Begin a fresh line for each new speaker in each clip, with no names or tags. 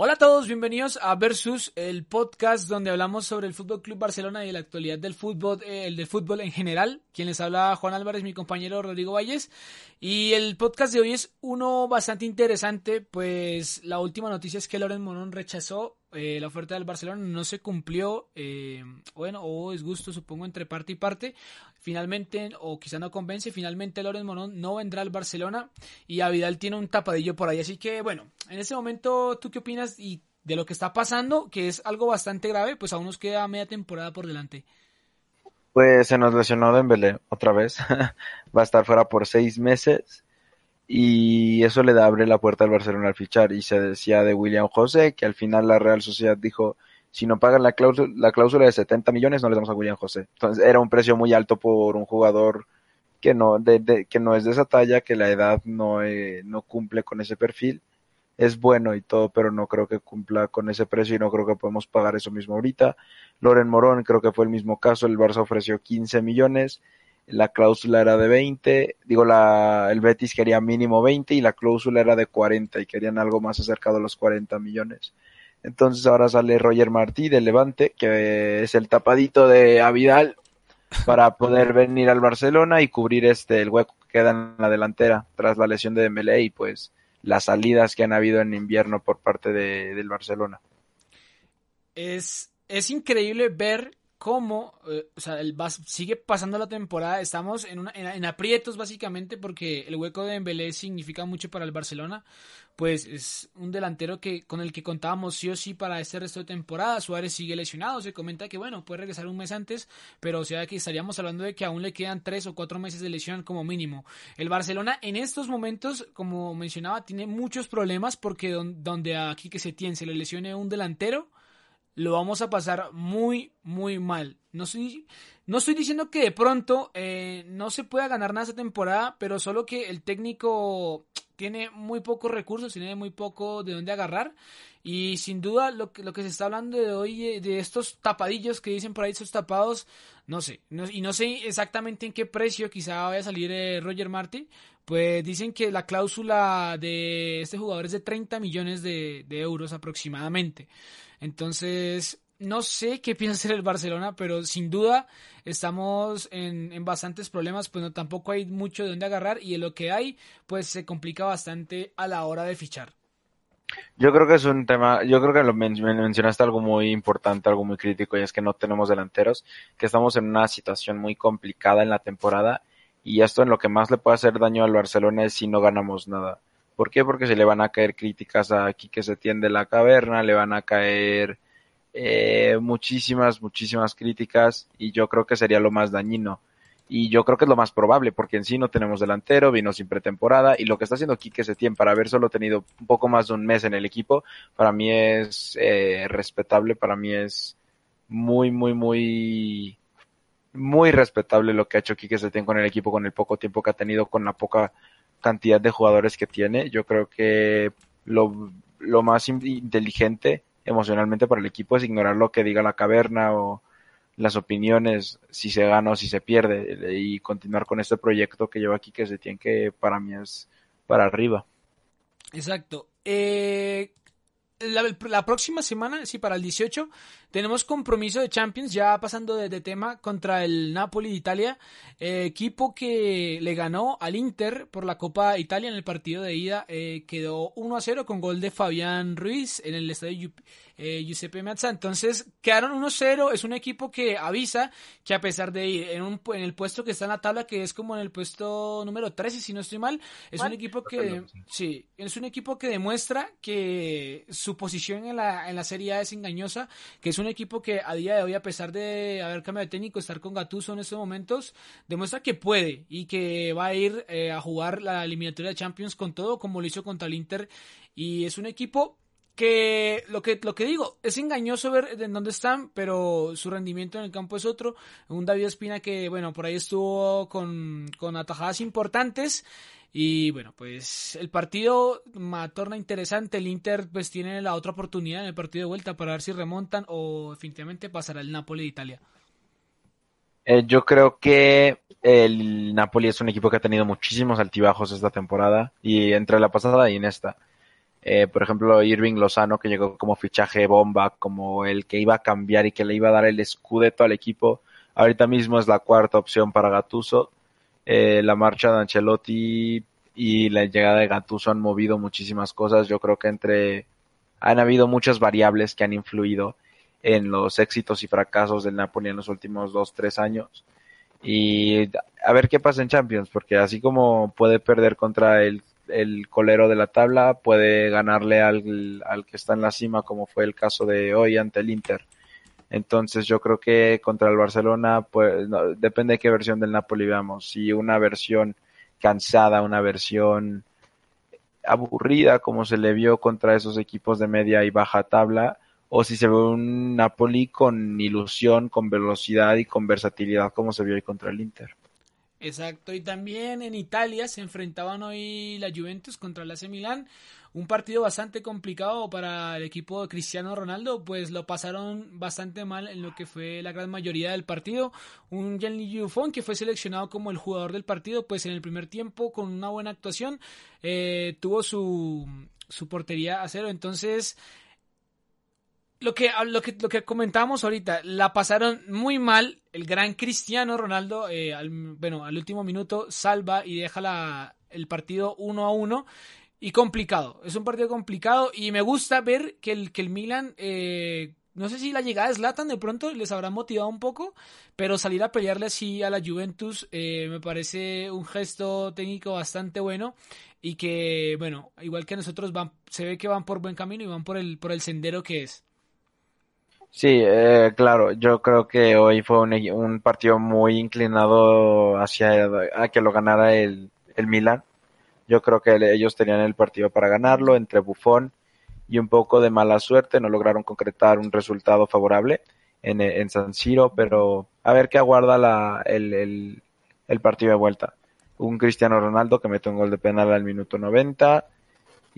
Hola a todos, bienvenidos a Versus, el podcast donde hablamos sobre el Fútbol Club Barcelona y la actualidad del fútbol, eh, el del fútbol en general. Quien les habla Juan Álvarez, mi compañero Rodrigo Valles. Y el podcast de hoy es uno bastante interesante, pues la última noticia es que Loren Morón rechazó eh, la oferta del Barcelona, no se cumplió, eh, bueno, o es gusto supongo entre parte y parte. Finalmente, o quizá no convence, finalmente Loren Morón no vendrá al Barcelona y a Vidal tiene un tapadillo por ahí. Así que bueno, en este momento, ¿tú qué opinas y de lo que está pasando, que es algo bastante grave? Pues aún nos queda media temporada por delante.
Pues se nos lesionó Dembélé otra vez. Va a estar fuera por seis meses y eso le abre la puerta al Barcelona al fichar. Y se decía de William José que al final la Real Sociedad dijo si no pagan la cláusula, la cláusula de 70 millones no le damos a William José. Entonces era un precio muy alto por un jugador que no, de, que no es de esa talla, que la edad no, eh, no cumple con ese perfil. Es bueno y todo, pero no creo que cumpla con ese precio y no creo que podemos pagar eso mismo ahorita. Loren Morón creo que fue el mismo caso, el Barça ofreció 15 millones, la cláusula era de 20, digo, la, el Betis quería mínimo 20 y la cláusula era de 40 y querían algo más acercado a los 40 millones. Entonces ahora sale Roger Martí del Levante, que es el tapadito de Avidal, para poder venir al Barcelona y cubrir este el hueco que queda en la delantera tras la lesión de Dembélé y pues las salidas que han habido en invierno por parte de, del Barcelona.
Es es increíble ver cómo, eh, o sea, el sigue pasando la temporada, estamos en, una, en, aprietos básicamente porque el hueco de Dembélé significa mucho para el Barcelona, pues es un delantero que con el que contábamos sí o sí para este resto de temporada, Suárez sigue lesionado, se comenta que bueno, puede regresar un mes antes, pero o sea que estaríamos hablando de que aún le quedan tres o cuatro meses de lesión como mínimo. El Barcelona en estos momentos, como mencionaba, tiene muchos problemas porque donde aquí que se tiene se le lesione un delantero, lo vamos a pasar muy, muy mal. No estoy, no estoy diciendo que de pronto eh, no se pueda ganar nada esta temporada, pero solo que el técnico tiene muy pocos recursos, tiene muy poco de dónde agarrar. Y sin duda lo que, lo que se está hablando de hoy, eh, de estos tapadillos que dicen por ahí, estos tapados, no sé. y no sé exactamente en qué precio quizá vaya a salir eh, Roger Martin. Pues dicen que la cláusula de este jugador es de 30 millones de euros aproximadamente. Entonces, no sé qué piensa hacer el Barcelona, pero sin duda estamos en, bastantes problemas, pues no, tampoco hay mucho de dónde agarrar y en lo que hay, pues se complica bastante a la hora de fichar.
Yo creo que es un tema, yo creo que lo mencionaste algo muy importante, algo muy crítico, y es que no tenemos delanteros, que estamos en una situación muy complicada en la temporada, y esto en lo que más le puede hacer daño al Barcelona es si no ganamos nada. ¿Por qué? Porque se le van a caer críticas a aquí que se tiende la caverna, le van a caer eh, muchísimas, muchísimas críticas y yo creo que sería lo más dañino. Y yo creo que es lo más probable, porque en sí no tenemos delantero, vino sin pretemporada, y lo que está haciendo Quique Setién para haber solo tenido un poco más de un mes en el equipo, para mí es eh, respetable, para mí es muy, muy, muy, muy respetable lo que ha hecho Quique Setién con el equipo, con el poco tiempo que ha tenido, con la poca cantidad de jugadores que tiene. Yo creo que lo, lo más inteligente emocionalmente para el equipo es ignorar lo que diga la caverna o las opiniones, si se gana o si se pierde, y continuar con este proyecto que lleva aquí que se tiene que para mí es para arriba.
Exacto. Eh, la, próxima semana, sí, para el 18, tenemos compromiso de Champions, ya pasando de, tema, contra el Napoli de Italia, eh, equipo que le ganó al Inter por la Copa Italia en el partido de ida, eh, quedó 1 a 0 con gol de Fabián Ruiz en el estadio eh, Giuseppe Meazza. Entonces quedaron 1-0. Es un equipo que avisa que a pesar de ir en, un, en el puesto que está en la tabla, que es como en el puesto número 13, si no estoy mal, es un equipo que, sí, es un equipo que demuestra que su posición en la, en la Serie A es engañosa, que es un equipo que a día de hoy, a pesar de haber cambiado de técnico, estar con Gattuso en estos momentos, demuestra que puede y que va a ir eh, a jugar la eliminatoria de Champions con todo, como lo hizo contra el Inter. Y es un equipo que lo que lo que digo es engañoso ver en dónde están pero su rendimiento en el campo es otro. Un David Espina que bueno por ahí estuvo con, con atajadas importantes y bueno pues el partido torna interesante. El Inter pues tiene la otra oportunidad en el partido de vuelta para ver si remontan o definitivamente pasará el Napoli de Italia.
Eh, yo creo que el Napoli es un equipo que ha tenido muchísimos altibajos esta temporada y entre la pasada y en esta Eh, por ejemplo, Irving Lozano, que llegó como fichaje bomba, como el que iba a cambiar y que le iba a dar el escudeto al equipo. Ahorita mismo es la cuarta opción para Gatuso. Eh, la marcha de Ancelotti y la llegada de Gatuso han movido muchísimas cosas. Yo creo que entre han habido muchas variables que han influido en los éxitos y fracasos del Napoli en los últimos dos, tres años. Y a ver qué pasa en Champions, porque así como puede perder contra el, el colero de la tabla, puede ganarle al, al que está en la cima, como fue el caso de hoy ante el Inter. Entonces yo creo que contra el Barcelona, pues depende de qué versión del Napoli veamos. Si una versión cansada, una versión aburrida como se le vio contra esos equipos de media y baja tabla, o si se ve un Napoli con ilusión, con velocidad y con versatilidad como se vio hoy contra el Inter.
Exacto, y también en Italia se enfrentaban hoy la Juventus contra el AC Milán, un partido bastante complicado para el equipo de Cristiano Ronaldo, pues lo pasaron bastante mal en lo que fue la gran mayoría del partido. Un Gianluigi Buffon que fue seleccionado como el jugador del partido, pues en el primer tiempo con una buena actuación eh, tuvo su, su portería a cero, entonces lo que, lo que, lo que comentábamos ahorita, la pasaron muy mal. El gran Cristiano Ronaldo, eh, al, bueno, al último minuto salva y deja la, el partido uno a uno. Y complicado, es un partido complicado y me gusta ver que el, que el Milan, eh, no sé si la llegada de Zlatan de pronto les habrá motivado un poco, pero salir a pelearle así a la Juventus eh, me parece un gesto técnico bastante bueno y que, bueno, igual que nosotros van, se ve que van por buen camino y van por el, por el sendero que es.
Sí, eh, claro, yo creo que hoy fue un, partido muy inclinado hacia a que lo ganara el, el Milan. Yo creo que ellos tenían el partido para ganarlo, entre Buffon y un poco de mala suerte, no lograron concretar un resultado favorable en, en San Siro, pero a ver qué aguarda la, el, el, el partido de vuelta. Un Cristiano Ronaldo que mete un gol de penal al minuto 90,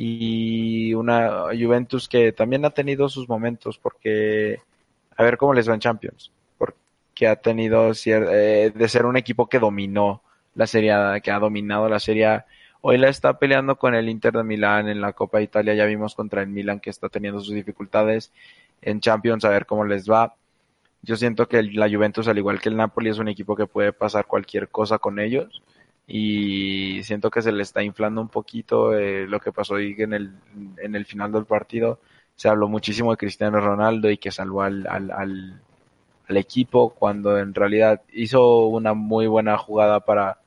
y una Juventus que también ha tenido sus momentos porque a ver cómo les va en Champions porque ha tenido eh, de ser un equipo que dominó la serie que ha dominado la serie hoy la está peleando con el Inter de Milán en la Copa de Italia. Ya vimos contra el Milan que está teniendo sus dificultades en Champions a ver cómo les va. Yo siento que la Juventus al igual que el Napoli es un equipo que puede pasar cualquier cosa con ellos y siento que se le está inflando un poquito eh, lo que pasó ahí en el, en el final del partido. Se habló muchísimo de Cristiano Ronaldo y que salvó al, al, al, al equipo cuando en realidad hizo una muy buena jugada para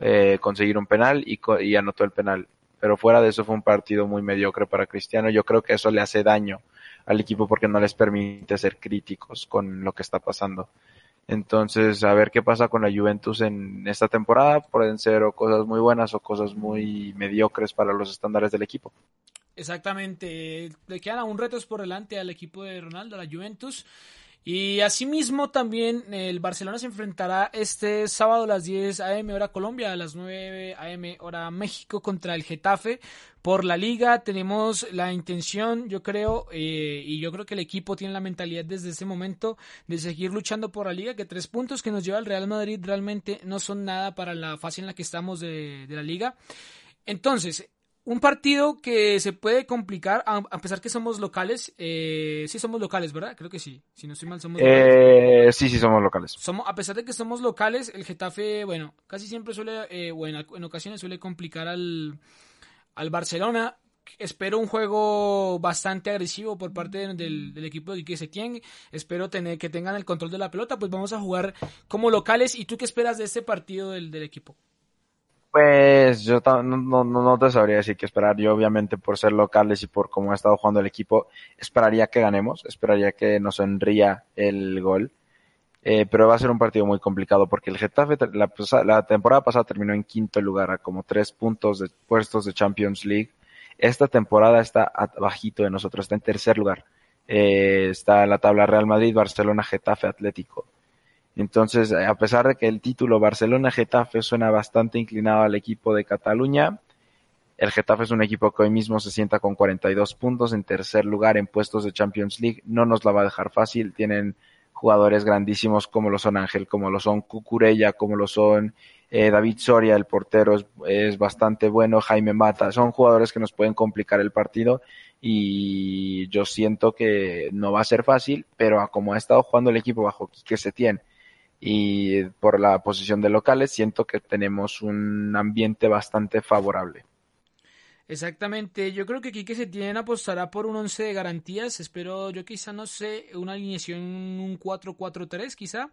eh, conseguir un penal y, y anotó el penal. Pero fuera de eso fue un partido muy mediocre para Cristiano. Yo creo que eso le hace daño al equipo porque no les permite ser críticos con lo que está pasando. Entonces, a ver qué pasa con la Juventus en esta temporada. Pueden ser o cosas muy buenas o cosas muy mediocres para los estándares del equipo.
Exactamente. Le quedan aún retos por delante al equipo de Ronaldo, la Juventus. Y asimismo también el Barcelona se enfrentará este sábado a las 10 am hora Colombia, a las 9 am hora México contra el Getafe por la liga. Tenemos la intención, yo creo, eh, y yo creo que el equipo tiene la mentalidad desde este momento de seguir luchando por la liga, que tres puntos que nos lleva el Real Madrid realmente no son nada para la fase en la que estamos de la liga. Entonces, un partido que se puede complicar, a pesar que somos locales. Eh, sí somos locales, ¿verdad? Creo que sí. Si no estoy mal, somos
eh, Sí, sí, somos locales.
Somos, a pesar de que somos locales, el Getafe, bueno, casi siempre suele, eh, bueno, en ocasiones suele complicar al, al Barcelona. Espero un juego bastante agresivo por parte del, del equipo de Quique Setién. Espero tener, que tengan el control de la pelota. Pues vamos a jugar como locales. ¿Y tú qué esperas de este partido del, del equipo?
Pues yo no, no, no, te sabría decir qué esperar. Yo obviamente por ser locales y por cómo ha estado jugando el equipo, esperaría que ganemos, esperaría que nos sonría el gol. Eh, pero va a ser un partido muy complicado porque el Getafe la, la, temporada pasada terminó en quinto lugar a como tres puntos de puestos de Champions League. Esta temporada está bajito de nosotros, está en tercer lugar. Eh, está la tabla Real Madrid, Barcelona, Getafe, Atlético. Entonces, a pesar de que el título Barcelona-Getafe suena bastante inclinado al equipo de Cataluña, el Getafe es un equipo que hoy mismo se sienta con 42 puntos en tercer lugar en puestos de Champions League. No nos la va a dejar fácil. Tienen jugadores grandísimos como lo son Ángel, como lo son Cucurella, como lo son Eh, David Soria, el portero, es, bastante bueno. Jaime Mata, son jugadores que nos pueden complicar el partido y yo siento que no va a ser fácil, pero como ha estado jugando el equipo bajo Quique Setién y por la posición de locales, siento que tenemos un ambiente bastante favorable.
Exactamente, yo creo que aquí que se tienen apostará por un 11 de garantías, espero yo quizá no sé, una alineación un 4-4-3 quizá,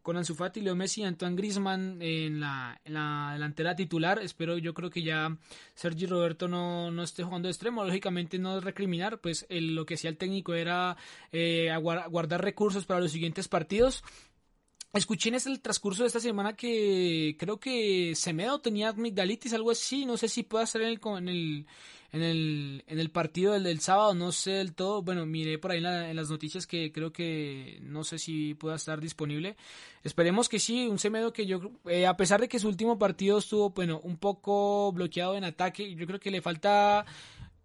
con Ansu Fati, Leo Messi y Antoine Griezmann en la, en la delantera titular, espero yo creo que ya Sergi Roberto no, no esté jugando de extremo, lógicamente no recriminar, pues lo que hacía el técnico era eh, guardar recursos para los siguientes partidos, Escuché en el transcurso de esta semana que creo que Semedo tenía amigdalitis, algo así. No sé si pueda estar en el, en el, en el, en el partido del, sábado, no sé del todo. Bueno, miré por ahí en, las noticias que creo que no sé si pueda estar disponible. Esperemos que sí, un Semedo que yo, eh, a pesar de que su último partido estuvo, bueno, un poco bloqueado en ataque, yo creo que le falta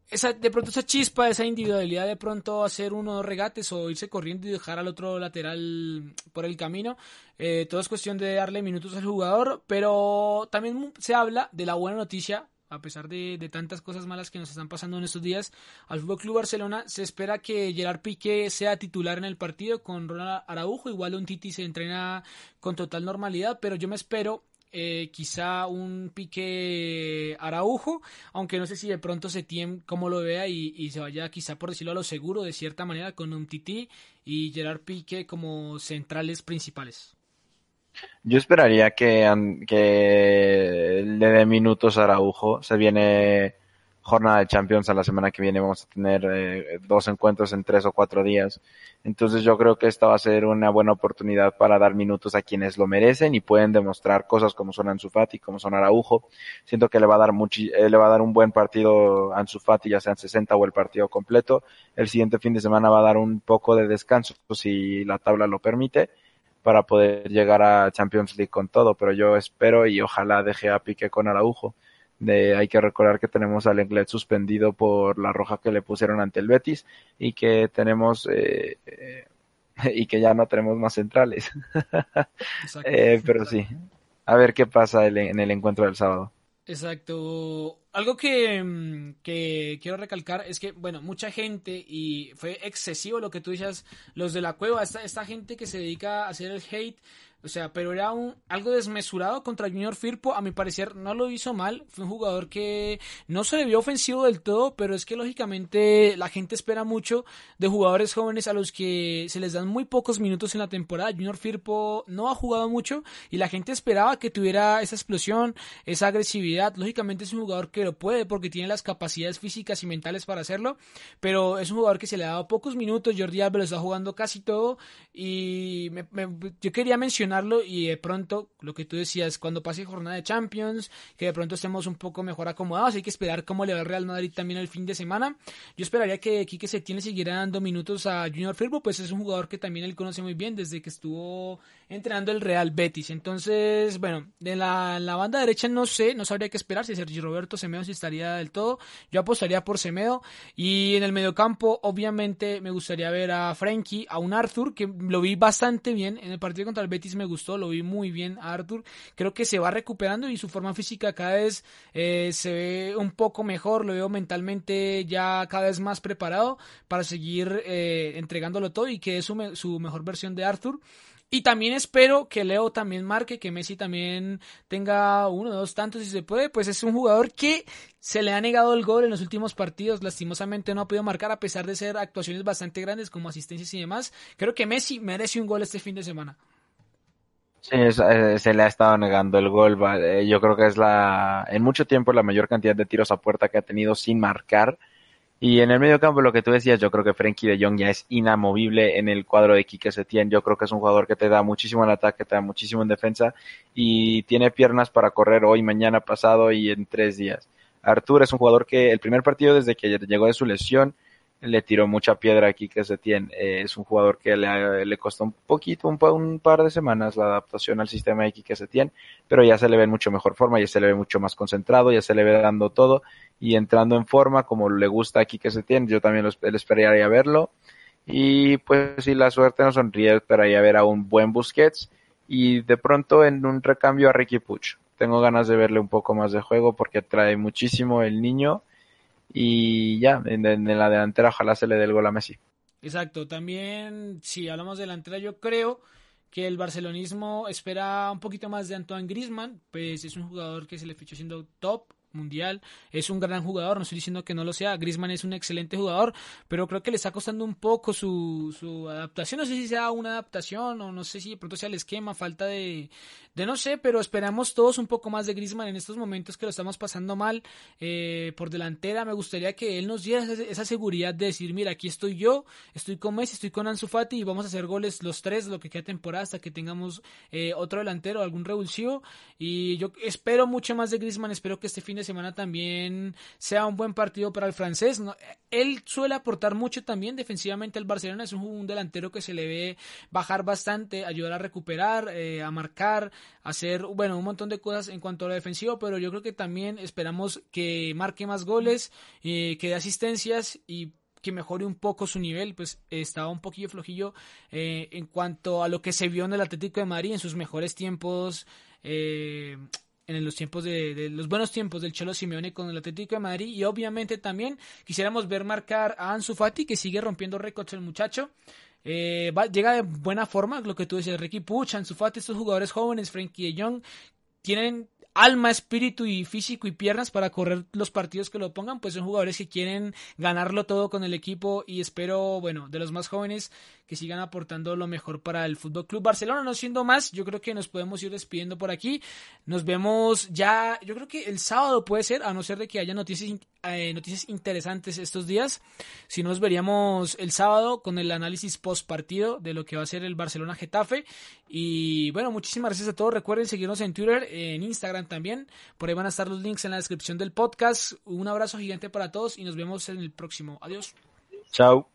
esa, de pronto esa chispa, esa individualidad de pronto hacer uno o dos regates o irse corriendo y dejar al otro lateral por el camino. Eh, todo es cuestión de darle minutos al jugador, pero también se habla de la buena noticia. A pesar de, tantas cosas malas que nos están pasando en estos días, al Fútbol Club Barcelona se espera que Gerard Piqué sea titular en el partido con Ronald Araujo. Igual un Titi se entrena con total normalidad, pero yo me espero eh, quizá un pique Araujo, aunque no sé si de pronto se tiene como lo vea y, se vaya quizá por decirlo a lo seguro de cierta manera con un Titi y Gerard Pique como centrales principales.
Yo esperaría que, que le dé minutos a Araujo. Se viene jornada de Champions a la semana que viene. Vamos a tener eh, dos encuentros en tres o cuatro días. Entonces yo creo que esta va a ser una buena oportunidad para dar minutos a quienes lo merecen y pueden demostrar cosas como son Ansu Fati, como son Araujo. Siento que le va a dar eh, le va a dar un buen partido a Ansu Fati, ya sea en 60 o el partido completo. El siguiente fin de semana va a dar un poco de descanso si la tabla lo permite para poder llegar a Champions League con todo, pero yo espero y ojalá deje a Pique con Araujo de, hay que recordar que tenemos al Englet suspendido por la roja que le pusieron ante el Betis y que tenemos eh, eh, y que ya no tenemos más centrales. eh, pero sí, a ver qué pasa en el encuentro del sábado.
Exacto. Algo que, mm, que, quiero recalcar es que, bueno, mucha gente, y fue excesivo lo que tú dices, los de la cueva, esta, esta gente que se dedica a hacer el hate, o sea, pero era un, algo desmesurado contra Junior Firpo. A mi parecer no lo hizo mal. Fue un jugador que no se le vio ofensivo del todo, pero es que lógicamente la gente espera mucho de jugadores jóvenes a los que se les dan muy pocos minutos en la temporada. Junior Firpo no ha jugado mucho y la gente esperaba que tuviera esa explosión, esa agresividad. Lógicamente es un jugador que lo puede porque tiene las capacidades físicas y mentales para hacerlo, pero es un jugador que se le ha dado pocos minutos. Jordi Alba lo está jugando casi todo y yo quería mencionar y de pronto, lo que tú decías, cuando pase jornada de Champions, que de pronto estemos un poco mejor acomodados, hay que esperar cómo le va el Real Madrid también el fin de semana. Yo esperaría que Quique Setién le siguiera dando minutos a Junior Firpo, pues es un jugador que también él conoce muy bien desde que estuvo entrenando el Real Betis. Entonces, bueno, de la, la banda derecha no sé, no sabría qué esperar si Sergio Roberto Semedo si estaría del todo. Yo apostaría por Semedo. Y en el mediocampo, obviamente, me gustaría ver a Frankie, a un Arthur, que lo vi bastante bien en el partido contra el Betis. Me gustó, lo vi muy bien Arthur. Creo que se va recuperando y su forma física cada vez eh, se ve un poco mejor, lo veo mentalmente ya cada vez más preparado para seguir eh, entregándolo todo y que es su, su mejor versión de Arthur. Y también espero que Leo también marque, que Messi también tenga uno o dos tantos si se puede. Pues es un jugador que se le ha negado el gol en los últimos partidos. Lastimosamente no ha podido marcar a pesar de ser actuaciones bastante grandes como asistencias y demás. Creo que Messi merece un gol este fin de semana.
Sí, eh, se le ha estado negando el gol. Eh, yo creo que es la, en mucho tiempo la mayor cantidad de tiros a puerta que ha tenido sin marcar. Y en el medio campo, lo que tú decías, yo creo que Frenkie de Jong ya es inamovible en el cuadro de Quique Setién. Yo creo que es un jugador que te da muchísimo en ataque, te da muchísimo en defensa y tiene piernas para correr hoy, mañana, pasado y en tres días. Artur es un jugador que el primer partido desde que llegó de su lesión le tiró mucha piedra aquí que se tiene. Eh, es un jugador que le, le costó un poquito, un, un, par de semanas la adaptación al sistema de que se tiene, pero ya se le ve en mucho mejor forma, ya se le ve mucho más concentrado, ya se le ve dando todo y entrando en forma como le gusta aquí que se tiene. Yo también lo, esperaría verlo. Y pues si la suerte nos sonríe, esperaría ver a un buen Busquets y de pronto en un recambio a Ricky Puch. tengo ganas de verle un poco más de juego porque trae muchísimo el niño y ya, en, la delantera ojalá se le dé el gol a Messi.
Exacto, también si hablamos de delantera yo creo que el barcelonismo espera un poquito más de Antoine Griezmann, pues es un jugador que se le fichó siendo top mundial, es un gran jugador, no estoy diciendo que no lo sea, Griezmann es un excelente jugador, pero creo que le está costando un poco su, su adaptación, no sé si sea una adaptación o no sé si de pronto sea el esquema, falta de, de no sé, pero esperamos todos un poco más de Griezmann en estos momentos que lo estamos pasando mal eh, por delantera, me gustaría que él nos diera esa, seguridad de decir, mira, aquí estoy yo, estoy con Messi, estoy con Ansu Fati y vamos a hacer goles los tres, lo que queda temporada hasta que tengamos eh, otro delantero, algún revulsivo y yo espero mucho más de Griezmann, espero que este fin de semana también sea un buen partido para el francés. Él suele aportar mucho también defensivamente al Barcelona. Es un, delantero que se le ve bajar bastante, ayudar a recuperar, eh, a marcar, hacer, bueno, un montón de cosas en cuanto a lo defensivo, pero yo creo que también esperamos que marque más goles, eh, que dé asistencias y que mejore un poco su nivel, pues estaba un poquillo flojillo eh, en cuanto a lo que se vio en el Atlético de Madrid en sus mejores tiempos eh, en los tiempos de, los buenos tiempos del Cholo Simeone con el Atlético de Madrid. Y obviamente también quisiéramos ver marcar a Ansu Fati que sigue rompiendo récords el muchacho. Eh, llega de buena forma lo que tú decías Ricky Puch Ansu Fati estos jugadores jóvenes Frankie de Jong tienen alma, espíritu y físico y piernas para correr los partidos que lo pongan, pues son jugadores que quieren ganarlo todo con el equipo y espero, bueno, de los más jóvenes que sigan aportando lo mejor para el Fútbol Club Barcelona. No siendo más, yo creo que nos podemos ir despidiendo por aquí. Nos vemos ya, yo creo que el sábado puede ser, a no ser de que haya noticias, eh, noticias interesantes estos días. Si nos veríamos el sábado con el análisis post partido de lo que va a ser el Barcelona Getafe. Y bueno, muchísimas gracias a todos. Recuerden seguirnos en Twitter, en Instagram también. Por ahí van a estar los links en la descripción del podcast. Un abrazo gigante para todos y nos vemos en el próximo. Adiós.
Chao.